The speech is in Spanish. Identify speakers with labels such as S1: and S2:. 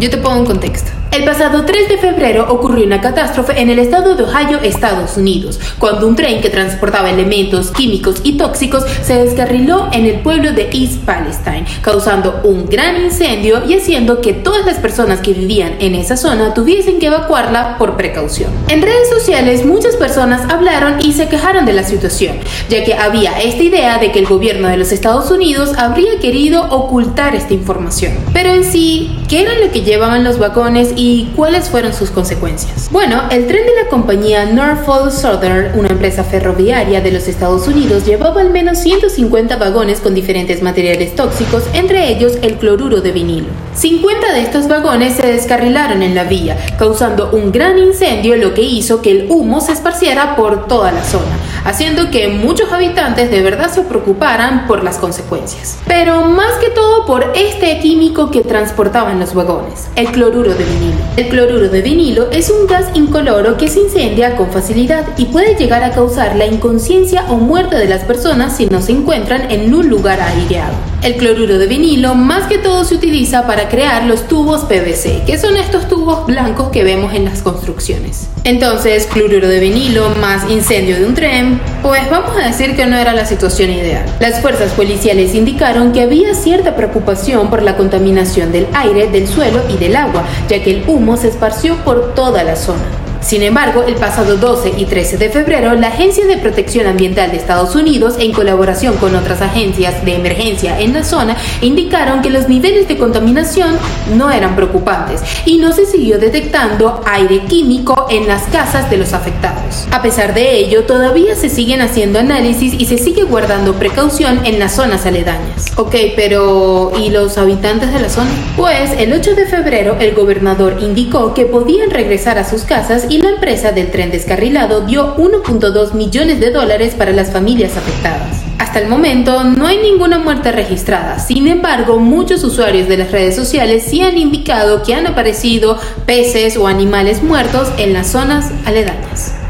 S1: Yo te pongo en contexto. El pasado 3 de febrero ocurrió una catástrofe en el estado de Ohio, Estados Unidos, cuando un tren que transportaba elementos químicos y tóxicos se descarriló en el pueblo de East Palestine, causando un gran incendio y haciendo que todas las personas que vivían en esa zona tuviesen que evacuarla por precaución. En redes sociales muchas personas hablaron y se quejaron de la situación, ya que había esta idea de que el gobierno de los Estados Unidos habría querido ocultar esta información. Pero en sí, ¿qué era lo que llevaban los vagones ¿Y cuáles fueron sus consecuencias? Bueno, el tren de la compañía Norfolk Southern, una empresa ferroviaria de los Estados Unidos, llevaba al menos 150 vagones con diferentes materiales tóxicos, entre ellos el cloruro de vinilo. 50 de estos vagones se descarrilaron en la vía, causando un gran incendio, lo que hizo que el humo se esparciera por toda la zona, haciendo que muchos habitantes de verdad se preocuparan por las consecuencias. Pero más que todo por este químico que transportaban los vagones, el cloruro de vinilo. El cloruro de vinilo es un gas incoloro que se incendia con facilidad y puede llegar a causar la inconsciencia o muerte de las personas si no se encuentran en un lugar aireado. El cloruro de vinilo más que todo se utiliza para crear los tubos PVC, que son estos tubos blancos que vemos en las construcciones. Entonces, cloruro de vinilo más incendio de un tren, pues vamos a decir que no era la situación ideal. Las fuerzas policiales indicaron que había cierta preocupación por la contaminación del aire, del suelo y del agua, ya que el humo se esparció por toda la zona. Sin embargo, el pasado 12 y 13 de febrero, la Agencia de Protección Ambiental de Estados Unidos, en colaboración con otras agencias de emergencia en la zona, indicaron que los niveles de contaminación no eran preocupantes y no se siguió detectando aire químico en las casas de los afectados. A pesar de ello, todavía se siguen haciendo análisis y se sigue guardando precaución en las zonas aledañas. Ok, pero ¿y los habitantes de la zona? Pues el 8 de febrero el gobernador indicó que podían regresar a sus casas y la empresa del tren descarrilado dio 1.2 millones de dólares para las familias afectadas. Hasta el momento no hay ninguna muerte registrada, sin embargo muchos usuarios de las redes sociales sí han indicado que han aparecido peces o animales muertos en las zonas aledañas.